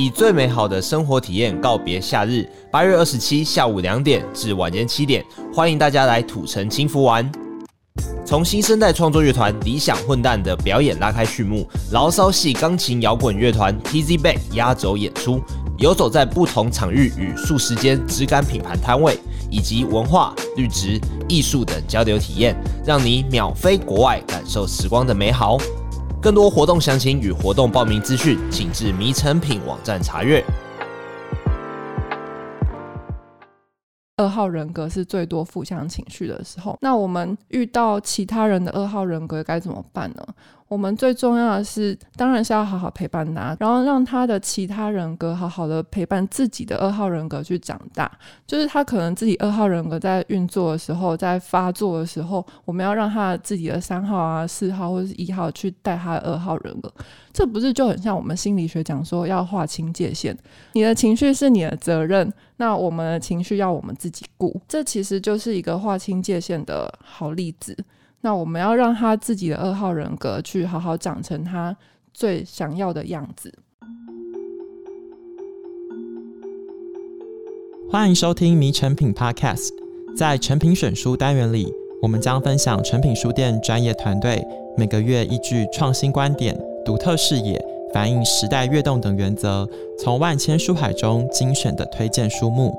以最美好的生活体验告别夏日。八月二十七下午两点至晚间七点，欢迎大家来土城轻浮玩。从新生代创作乐团理想混蛋的表演拉开序幕，牢骚系钢琴摇滚乐团 TZ Bay 压轴演出，游走在不同场域与数十间质感品牌摊位，以及文化、绿植、艺术等交流体验，让你秒飞国外，感受时光的美好。更多活动详情与活动报名资讯，请至迷诚品网站查阅。二号人格是最多负向情绪的时候，那我们遇到其他人的二号人格该怎么办呢？我们最重要的是，当然是要好好陪伴他，然后让他的其他人格好好的陪伴自己的二号人格去长大。就是他可能自己二号人格在运作的时候，在发作的时候，我们要让他自己的三号啊、四号或者是一号去带他的二号人格。这不是就很像我们心理学讲说要划清界限？你的情绪是你的责任，那我们的情绪要我们自己顾。这其实就是一个划清界限的好例子。那我们要让他自己的二号人格去好好长成他最想要的样子。欢迎收听迷成品 Podcast，在成品选书单元里，我们将分享成品书店专业团队每个月依据创新观点、独特视野、反映时代跃动等原则，从万千书海中精选的推荐书目。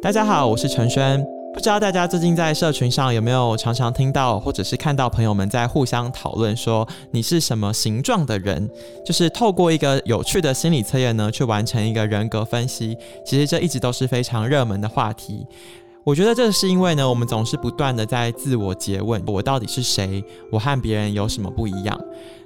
大家好，我是陈轩。不知道大家最近在社群上有没有常常听到，或者是看到朋友们在互相讨论说你是什么形状的人？就是透过一个有趣的心理测验呢，去完成一个人格分析。其实这一直都是非常热门的话题。我觉得这是因为呢，我们总是不断的在自我诘问：我到底是谁？我和别人有什么不一样？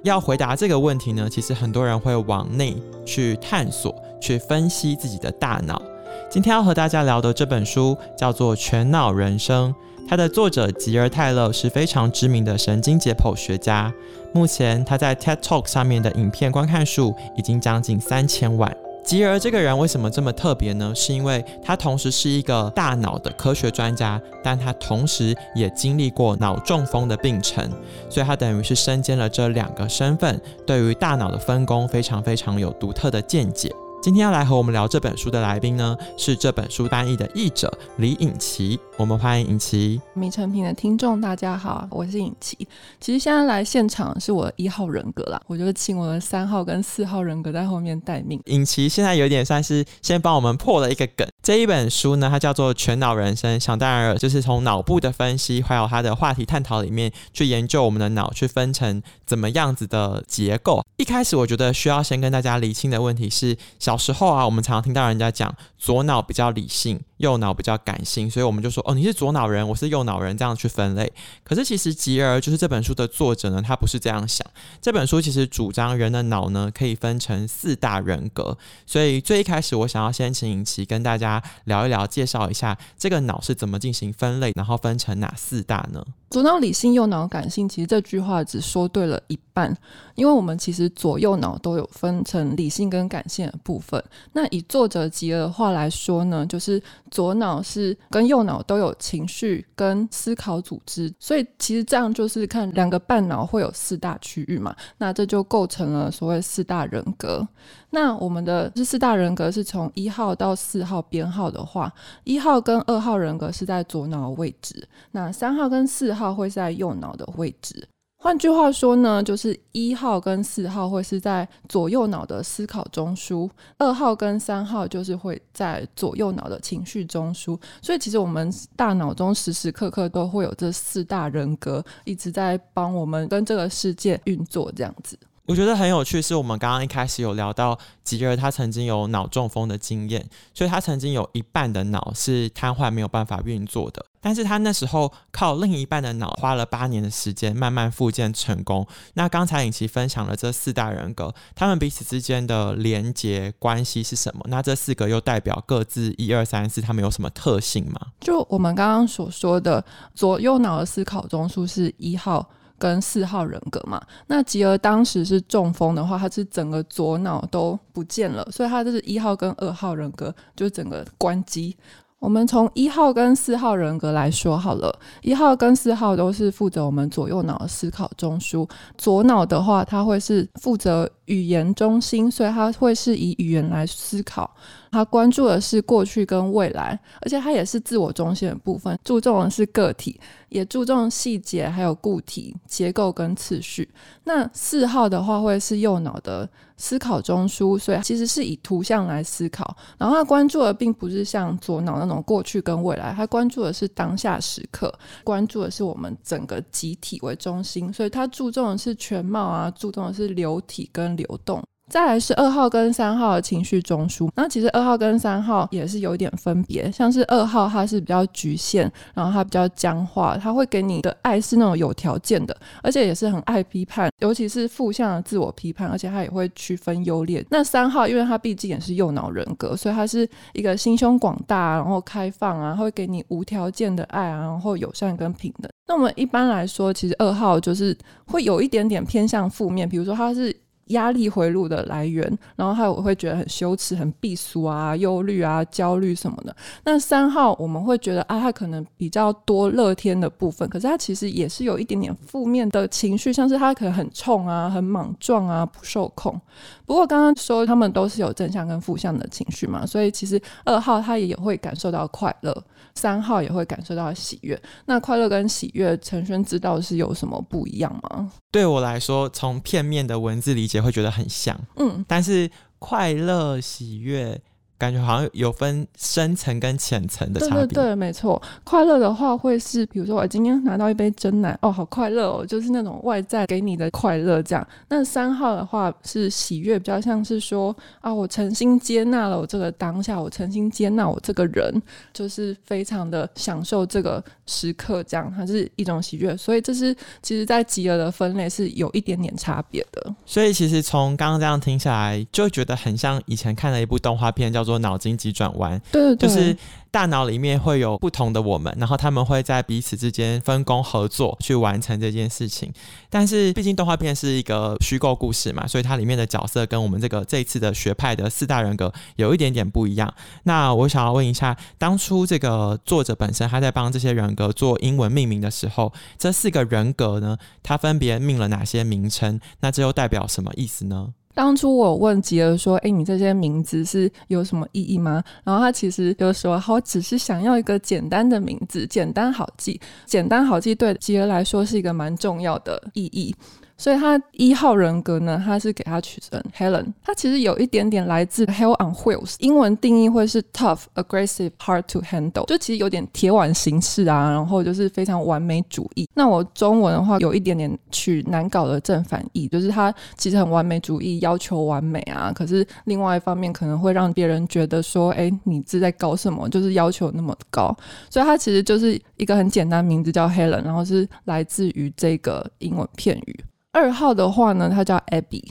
要回答这个问题呢，其实很多人会往内去探索，去分析自己的大脑。今天要和大家聊的这本书叫做《全脑人生》，它的作者吉尔泰勒是非常知名的神经解剖学家。目前他在 TED Talk 上面的影片观看数已经将近三千万。吉尔这个人为什么这么特别呢？是因为他同时是一个大脑的科学专家，但他同时也经历过脑中风的病程，所以他等于是身兼了这两个身份，对于大脑的分工非常非常有独特的见解。今天要来和我们聊这本书的来宾呢，是这本书单译的译者李颖琪。我们欢迎颖琪。米成品的听众大家好，我是颖琪。其实现在来现场是我的一号人格啦，我就请我的三号跟四号人格在后面待命。颖琪现在有点算是先帮我们破了一个梗。这一本书呢，它叫做《全脑人生》，想当然就是从脑部的分析，还有它的话题探讨里面去研究我们的脑，去分成怎么样子的结构。一开始我觉得需要先跟大家厘清的问题是，小时候啊，我们常常听到人家讲左脑比较理性。右脑比较感性，所以我们就说哦，你是左脑人，我是右脑人，这样去分类。可是其实吉尔就是这本书的作者呢，他不是这样想。这本书其实主张人的脑呢可以分成四大人格，所以最一开始我想要先请颖琦跟大家聊一聊，介绍一下这个脑是怎么进行分类，然后分成哪四大呢？左脑理性，右脑感性，其实这句话只说对了一半，因为我们其实左右脑都有分成理性跟感性的部分。那以作者吉尔的话来说呢，就是左脑是跟右脑都有情绪跟思考组织，所以其实这样就是看两个半脑会有四大区域嘛，那这就构成了所谓四大人格。那我们的这四大人格是从一号到四号编号的话，一号跟二号人格是在左脑位置，那三号跟四号会在右脑的位置。换句话说呢，就是一号跟四号会是在左右脑的思考中枢，二号跟三号就是会在左右脑的情绪中枢。所以其实我们大脑中时时刻刻都会有这四大人格一直在帮我们跟这个世界运作，这样子。我觉得很有趣，是我们刚刚一开始有聊到吉尔，他曾经有脑中风的经验，所以他曾经有一半的脑是瘫痪，没有办法运作的。但是他那时候靠另一半的脑，花了八年的时间慢慢复健成功。那刚才颖琦分享了这四大人格，他们彼此之间的连结关系是什么？那这四个又代表各自一二三四，他们有什么特性吗？就我们刚刚所说的，左右脑的思考中枢是一号。跟四号人格嘛，那吉尔当时是中风的话，他是整个左脑都不见了，所以他就是一号跟二号人格就整个关机。我们从一号跟四号人格来说好了，一号跟四号都是负责我们左右脑思考中枢。左脑的话，它会是负责语言中心，所以它会是以语言来思考。他关注的是过去跟未来，而且他也是自我中心的部分，注重的是个体，也注重细节，还有固体结构跟次序。那四号的话，会是右脑的思考中枢，所以其实是以图像来思考。然后他关注的并不是像左脑那种过去跟未来，他关注的是当下时刻，关注的是我们整个集体为中心，所以他注重的是全貌啊，注重的是流体跟流动。再来是二号跟三号的情绪中枢，那其实二号跟三号也是有一点分别，像是二号它是比较局限，然后它比较僵化，它会给你的爱是那种有条件的，而且也是很爱批判，尤其是负向的自我批判，而且它也会区分优劣。那三号因为它毕竟也是右脑人格，所以它是一个心胸广大，然后开放啊，会给你无条件的爱啊，然后友善跟平等。那我们一般来说，其实二号就是会有一点点偏向负面，比如说它是。压力回路的来源，然后他我会觉得很羞耻、很避俗啊、忧虑啊、焦虑什么的。那三号我们会觉得啊，他可能比较多乐天的部分，可是他其实也是有一点点负面的情绪，像是他可能很冲啊、很莽撞啊、不受控。不过刚刚说他们都是有正向跟负向的情绪嘛，所以其实二号他也会感受到快乐。三号也会感受到喜悦，那快乐跟喜悦，陈轩知道是有什么不一样吗？对我来说，从片面的文字理解会觉得很像，嗯，但是快乐、喜悦。感觉好像有分深层跟浅层的差别。对对对，没错。快乐的话会是，比如说我今天拿到一杯真奶，哦，好快乐哦，就是那种外在给你的快乐这样。那三号的话是喜悦，比较像是说啊，我诚心接纳了我这个当下，我诚心接纳我这个人，就是非常的享受这个时刻，这样它是一种喜悦。所以这是其实在吉尔的分类是有一点点差别的。所以其实从刚刚这样听下来，就觉得很像以前看的一部动画片，叫做脑筋急转弯，对，对，对，就是大脑里面会有不同的我们，然后他们会在彼此之间分工合作去完成这件事情。但是毕竟动画片是一个虚构故事嘛，所以它里面的角色跟我们这个这一次的学派的四大人格有一点点不一样。那我想要问一下，当初这个作者本身他在帮这些人格做英文命名的时候，这四个人格呢，他分别命了哪些名称？那这又代表什么意思呢？当初我问吉儿说：“哎，你这些名字是有什么意义吗？”然后他其实就说：“好只是想要一个简单的名字，简单好记，简单好记，对吉儿来说是一个蛮重要的意义。”所以他一号人格呢，他是给他取成 Helen，他其实有一点点来自 Hell on Wheels，英文定义会是 tough, aggressive, hard to handle，就其实有点铁腕形式啊，然后就是非常完美主义。那我中文的话有一点点取难搞的正反义，就是他其实很完美主义，要求完美啊，可是另外一方面可能会让别人觉得说，哎，你是在搞什么？就是要求那么高。所以他其实就是一个很简单名字叫 Helen，然后是来自于这个英文片语。二号的话呢，它叫 Abby，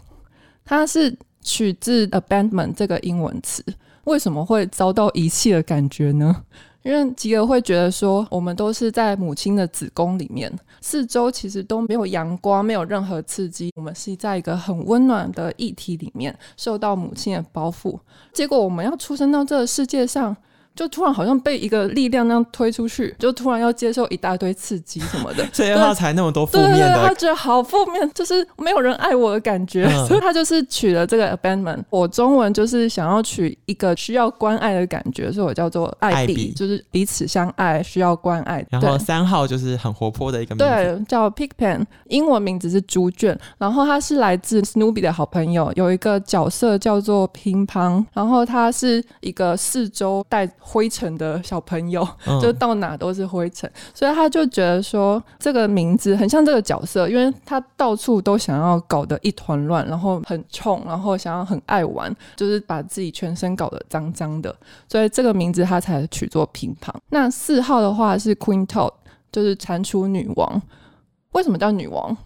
它是取自 abandon 这个英文词。为什么会遭到遗弃的感觉呢？因为吉尔会觉得说，我们都是在母亲的子宫里面，四周其实都没有阳光，没有任何刺激，我们是在一个很温暖的液体里面，受到母亲的包覆。结果我们要出生到这个世界上。就突然好像被一个力量那样推出去，就突然要接受一大堆刺激什么的，所以他才那么多负面的。对，他觉得好负面，就是没有人爱我的感觉，嗯、所以他就是取了这个 abandonment。我中文就是想要取一个需要关爱的感觉，所以我叫做爱比，就是彼此相爱，需要关爱。然后三号就是很活泼的一个名字，对，叫 Pigpen，英文名字是猪圈。然后他是来自 Snoopy 的好朋友，有一个角色叫做乒乓，然后他是一个四周带。灰尘的小朋友，就到哪都是灰尘，嗯、所以他就觉得说这个名字很像这个角色，因为他到处都想要搞得一团乱，然后很冲，然后想要很爱玩，就是把自己全身搞得脏脏的，所以这个名字他才取作乒乓。那四号的话是 Queen Toad，就是蟾蜍女王。为什么叫女王？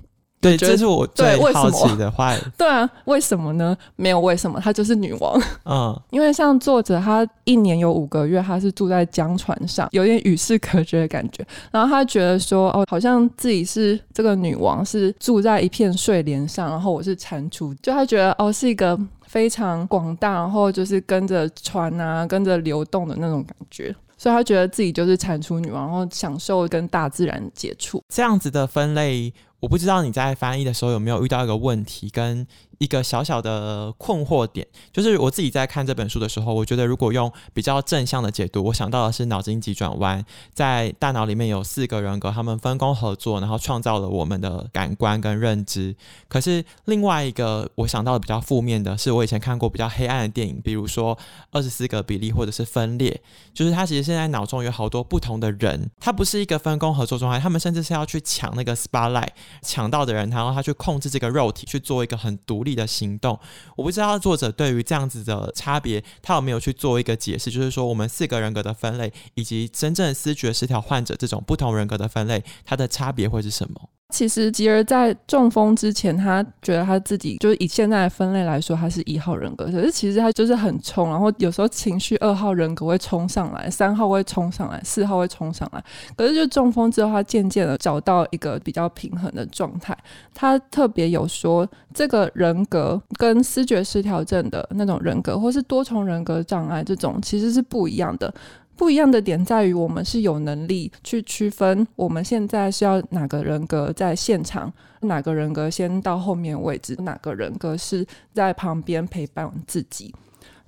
对，这是我最好奇的话。对啊，为什么呢？没有为什么，她就是女王。嗯，因为像作者，她一年有五个月，她是住在江船上，有点与世隔绝的感觉。然后她觉得说，哦，好像自己是这个女王，是住在一片睡莲上，然后我是蟾蜍，就她觉得哦，是一个非常广大，然后就是跟着船啊，跟着流动的那种感觉。所以他觉得自己就是蟾蜍女王，然后享受跟大自然接触。这样子的分类，我不知道你在翻译的时候有没有遇到一个问题跟。一个小小的困惑点，就是我自己在看这本书的时候，我觉得如果用比较正向的解读，我想到的是脑筋急转弯，在大脑里面有四个人格，他们分工合作，然后创造了我们的感官跟认知。可是另外一个我想到的比较负面的是，我以前看过比较黑暗的电影，比如说二十四个比利或者是分裂，就是他其实现在脑中有好多不同的人，他不是一个分工合作状态，他们甚至是要去抢那个 spotlight，抢到的人，然后他去控制这个肉体去做一个很独立的行动，我不知道作者对于这样子的差别，他有没有去做一个解释？就是说，我们四个人格的分类，以及真正思觉失调患者这种不同人格的分类，它的差别会是什么？其实吉尔在中风之前，他觉得他自己就是以现在的分类来说，他是一号人格。可是其实他就是很冲，然后有时候情绪二号人格会冲上来，三号会冲上来，四号会冲上来。可是就中风之后，他渐渐的找到一个比较平衡的状态。他特别有说，这个人格跟思觉失调症的那种人格，或是多重人格障碍这种，其实是不一样的。不一样的点在于，我们是有能力去区分我们现在是要哪个人格在现场，哪个人格先到后面位置，哪个人格是在旁边陪伴自己。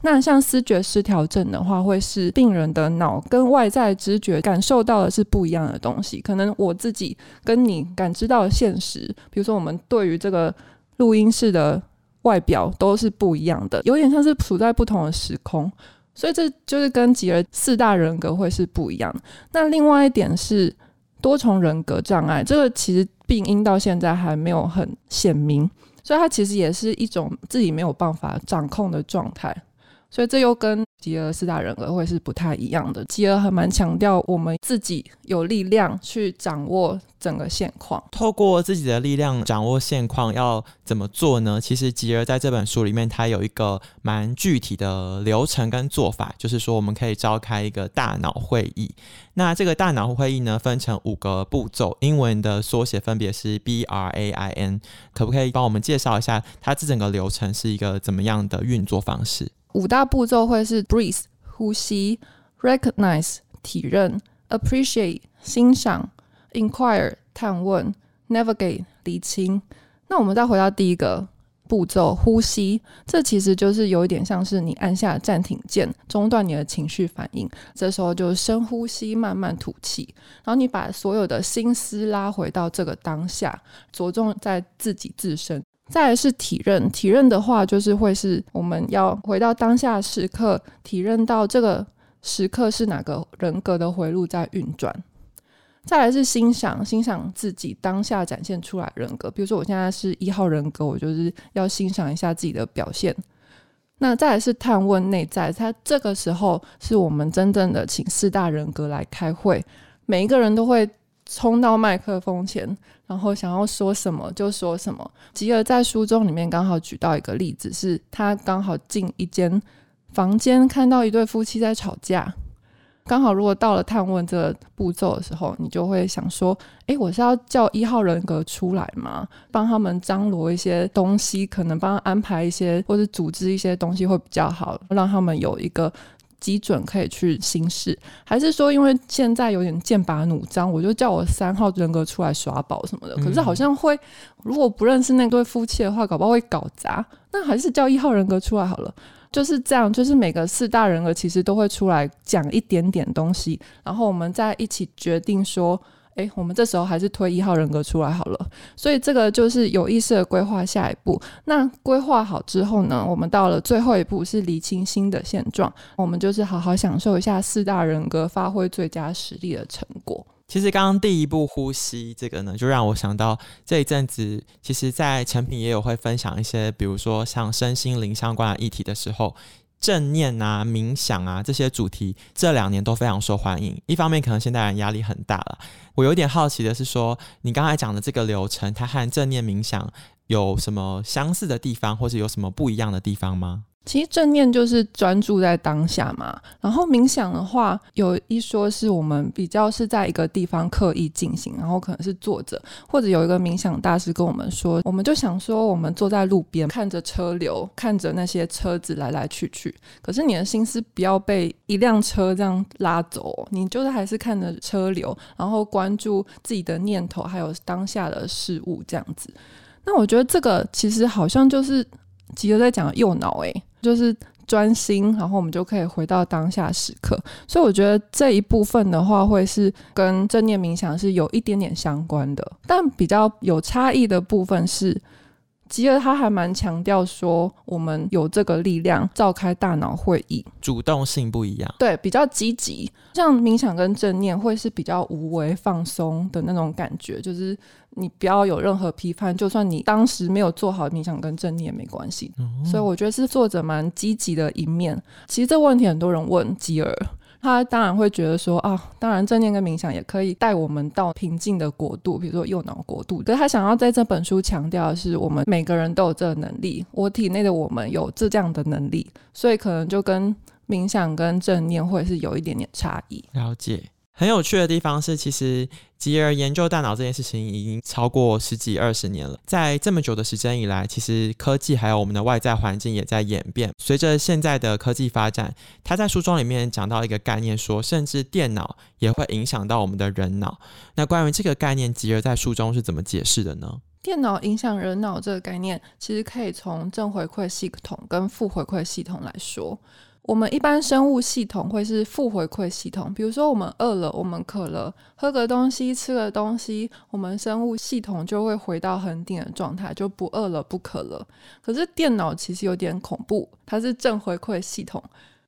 那像思觉失调症的话，会是病人的脑跟外在知觉感受到的是不一样的东西。可能我自己跟你感知到的现实，比如说我们对于这个录音室的外表都是不一样的，有点像是处在不同的时空。所以这就是跟吉尔四大人格会是不一样。那另外一点是多重人格障碍，这个其实病因到现在还没有很显明，所以它其实也是一种自己没有办法掌控的状态。所以这又跟吉尔四大人格会是不太一样的。吉尔还蛮强调我们自己有力量去掌握整个现况，透过自己的力量掌握现况要怎么做呢？其实吉尔在这本书里面，他有一个蛮具体的流程跟做法，就是说我们可以召开一个大脑会议。那这个大脑会议呢，分成五个步骤，英文的缩写分别是 B R A I N。可不可以帮我们介绍一下，它这整个流程是一个怎么样的运作方式？五大步骤会是 breathe 呼吸，recognize 体认，appreciate 欣赏，inquire 探问，navigate 厘清。那我们再回到第一个步骤，呼吸，这其实就是有一点像是你按下暂停键，中断你的情绪反应。这时候就深呼吸，慢慢吐气，然后你把所有的心思拉回到这个当下，着重在自己自身。再来是体认，体认的话就是会是我们要回到当下时刻，体认到这个时刻是哪个人格的回路在运转。再来是欣赏，欣赏自己当下展现出来人格，比如说我现在是一号人格，我就是要欣赏一下自己的表现。那再来是探问内在，他这个时候是我们真正的请四大人格来开会，每一个人都会。冲到麦克风前，然后想要说什么就说什么。吉尔在书中里面刚好举到一个例子，是他刚好进一间房间，看到一对夫妻在吵架。刚好如果到了探问这个步骤的时候，你就会想说：诶，我是要叫一号人格出来吗？帮他们张罗一些东西，可能帮他安排一些或者组织一些东西会比较好，让他们有一个。基准可以去行事，还是说因为现在有点剑拔弩张，我就叫我三号人格出来耍宝什么的？可是好像会，如果不认识那对夫妻的话，搞不好会搞砸。那还是叫一号人格出来好了。就是这样，就是每个四大人格其实都会出来讲一点点东西，然后我们再一起决定说。诶，我们这时候还是推一号人格出来好了，所以这个就是有意识的规划下一步。那规划好之后呢，我们到了最后一步是厘清新的现状，我们就是好好享受一下四大人格发挥最佳实力的成果。其实刚刚第一步呼吸这个呢，就让我想到这一阵子，其实，在成品也有会分享一些，比如说像身心灵相关的议题的时候。正念啊、冥想啊这些主题，这两年都非常受欢迎。一方面，可能现代人压力很大了。我有点好奇的是说，你刚才讲的这个流程，它和正念冥想有什么相似的地方，或者有什么不一样的地方吗？其实正念就是专注在当下嘛，然后冥想的话，有一说是我们比较是在一个地方刻意进行，然后可能是坐着，或者有一个冥想大师跟我们说，我们就想说，我们坐在路边看着车流，看着那些车子来来去去，可是你的心思不要被一辆车这样拉走，你就是还是看着车流，然后关注自己的念头，还有当下的事物这样子。那我觉得这个其实好像就是吉儿在讲右脑诶、就是专心，然后我们就可以回到当下时刻。所以我觉得这一部分的话，会是跟正念冥想是有一点点相关的，但比较有差异的部分是。吉尔他还蛮强调说，我们有这个力量召开大脑会议，主动性不一样，对，比较积极。像冥想跟正念会是比较无为放松的那种感觉，就是你不要有任何批判，就算你当时没有做好冥想跟正念也没关系。嗯。所以我觉得是作者蛮积极的一面。其实这个问题很多人问吉尔。他当然会觉得说啊，当然正念跟冥想也可以带我们到平静的国度，比如说右脑国度。可是他想要在这本书强调的是，我们每个人都有这个能力，我体内的我们有这这样的能力，所以可能就跟冥想跟正念会是有一点点差异。了解。很有趣的地方是，其实吉尔研究大脑这件事情已经超过十几二十年了。在这么久的时间以来，其实科技还有我们的外在环境也在演变。随着现在的科技发展，他在书中里面讲到一个概念说，甚至电脑也会影响到我们的人脑。那关于这个概念，吉尔在书中是怎么解释的呢？电脑影响人脑这个概念，其实可以从正回馈系统跟负回馈系统来说。我们一般生物系统会是负回馈系统，比如说我们饿了，我们渴了，喝个东西，吃个东西，我们生物系统就会回到恒定的状态，就不饿了，不渴了。可是电脑其实有点恐怖，它是正回馈系统，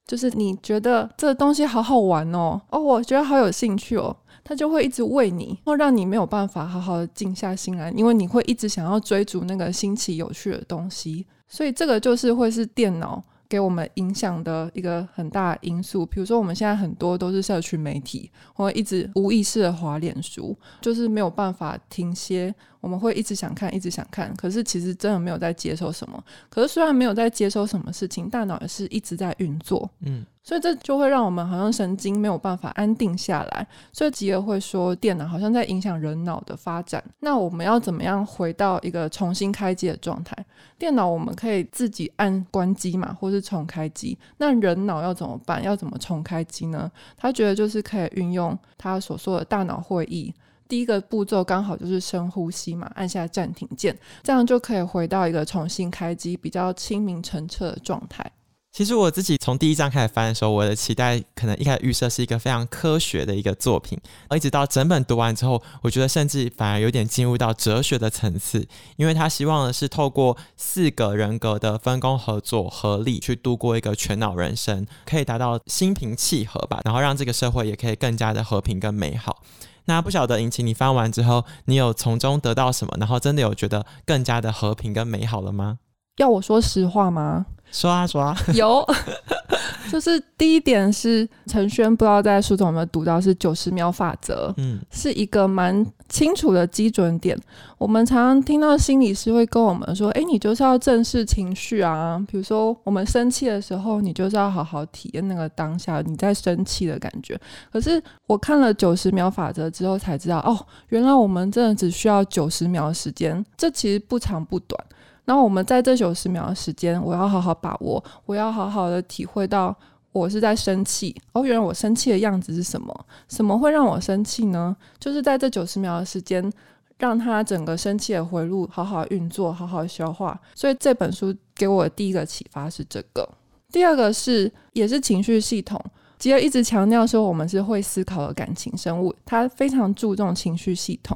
就是你觉得这个东西好好玩哦，哦，我觉得好有兴趣哦，它就会一直喂你，然后让你没有办法好好的静下心来，因为你会一直想要追逐那个新奇有趣的东西，所以这个就是会是电脑。给我们影响的一个很大因素，比如说我们现在很多都是社群媒体，或一直无意识的滑脸书，就是没有办法停歇。我们会一直想看，一直想看，可是其实真的没有在接收什么。可是虽然没有在接收什么事情，大脑也是一直在运作。嗯。所以这就会让我们好像神经没有办法安定下来，所以吉尔会说电脑好像在影响人脑的发展。那我们要怎么样回到一个重新开机的状态？电脑我们可以自己按关机嘛，或是重开机。那人脑要怎么办？要怎么重开机呢？他觉得就是可以运用他所说的大脑会议，第一个步骤刚好就是深呼吸嘛，按下暂停键，这样就可以回到一个重新开机、比较清明澄澈的状态。其实我自己从第一章开始翻的时候，我的期待可能一开始预设是一个非常科学的一个作品，而一直到整本读完之后，我觉得甚至反而有点进入到哲学的层次，因为他希望的是透过四个人格的分工合作、合力去度过一个全脑人生，可以达到心平气和吧，然后让这个社会也可以更加的和平跟美好。那不晓得引起你翻完之后，你有从中得到什么？然后真的有觉得更加的和平跟美好了吗？要我说实话吗？说啊说啊，有，就是第一点是陈轩不知道在书中有没有读到是九十秒法则，嗯，是一个蛮清楚的基准点。我们常常听到心理师会跟我们说，哎，你就是要正视情绪啊，比如说我们生气的时候，你就是要好好体验那个当下你在生气的感觉。可是我看了九十秒法则之后才知道，哦，原来我们真的只需要九十秒时间，这其实不长不短。然后我们在这九十秒的时间，我要好好把握，我要好好的体会到我是在生气。哦，原来我生气的样子是什么？什么会让我生气呢？就是在这九十秒的时间，让他整个生气的回路好好运作，好好消化。所以这本书给我的第一个启发是这个，第二个是也是情绪系统。吉尔一直强调说，我们是会思考的感情生物，他非常注重情绪系统。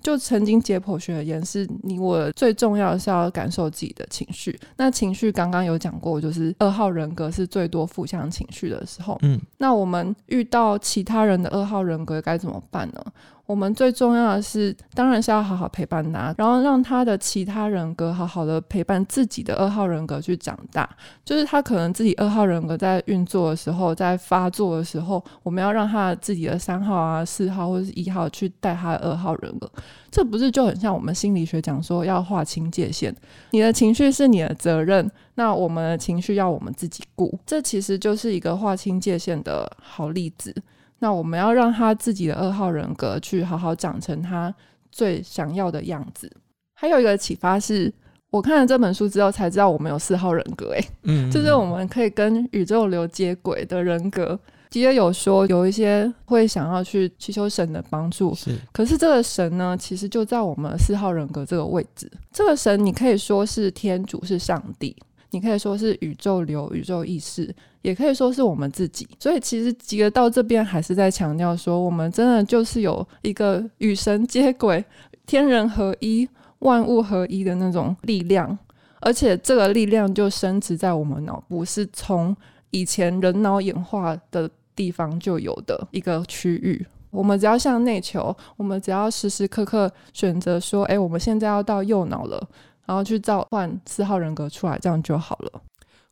就曾经解剖学而言，是你我最重要的是要感受自己的情绪。那情绪刚刚有讲过，就是二号人格是最多负向情绪的时候。嗯，那我们遇到其他人的二号人格该怎么办呢？我们最重要的是，当然是要好好陪伴他，然后让他的其他人格好好的陪伴自己的二号人格去长大。就是他可能自己二号人格在运作的时候，在发作的时候，我们要让他自己的三号啊、四号或者是一号去带他的二号人格。这不是就很像我们心理学讲说要划清界限？你的情绪是你的责任，那我们的情绪要我们自己顾。这其实就是一个划清界限的好例子。那我们要让他自己的二号人格去好好长成他最想要的样子。还有一个启发是，我看了这本书之后才知道我们有四号人格，诶，嗯，就是我们可以跟宇宙流接轨的人格。吉尔有说有一些会想要去祈求神的帮助，是，可是这个神呢，其实就在我们四号人格这个位置。这个神你可以说是天主，是上帝。你可以说是宇宙流、宇宙意识，也可以说是我们自己。所以其实吉尔到这边还是在强调说，我们真的就是有一个与神接轨、天人合一、万物合一的那种力量，而且这个力量就深植在我们脑部，是从以前人脑演化的地方就有的一个区域。我们只要向内求，我们只要时时刻刻选择说：“哎，我们现在要到右脑了。”然后去召唤四号人格出来，这样就好了。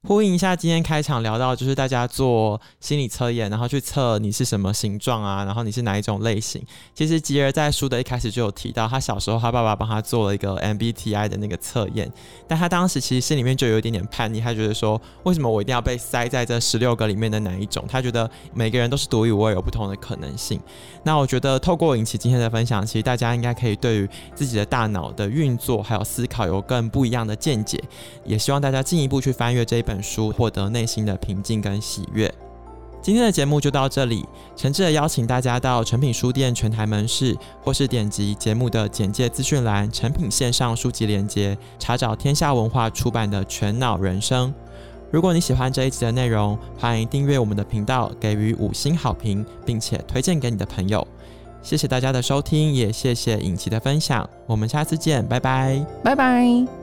呼应一下今天开场聊到，就是大家做心理测验，然后去测你是什么形状啊，然后你是哪一种类型。其实吉尔在书的一开始就有提到，他小时候他爸爸帮他做了一个 MBTI 的那个测验，但他当时其实心里面就有一点点叛逆，他觉得说，为什么我一定要被塞在这十六个里面的哪一种？他觉得每个人都是独一无二，有不同的可能性。那我觉得透过引起今天的分享，其实大家应该可以对于自己的大脑的运作还有思考有更不一样的见解，也希望大家进一步去翻阅这一本。本书获得内心的平静跟喜悦。今天的节目就到这里，诚挚的邀请大家到诚品书店全台门市，或是点击节目的简介资讯栏诚品线上书籍连接，查找天下文化出版的《全脑人生》。如果你喜欢这一集的内容，欢迎订阅我们的频道，给予五星好评，并且推荐给你的朋友。谢谢大家的收听，也谢谢颖琦的分享。我们下次见，拜拜，拜拜。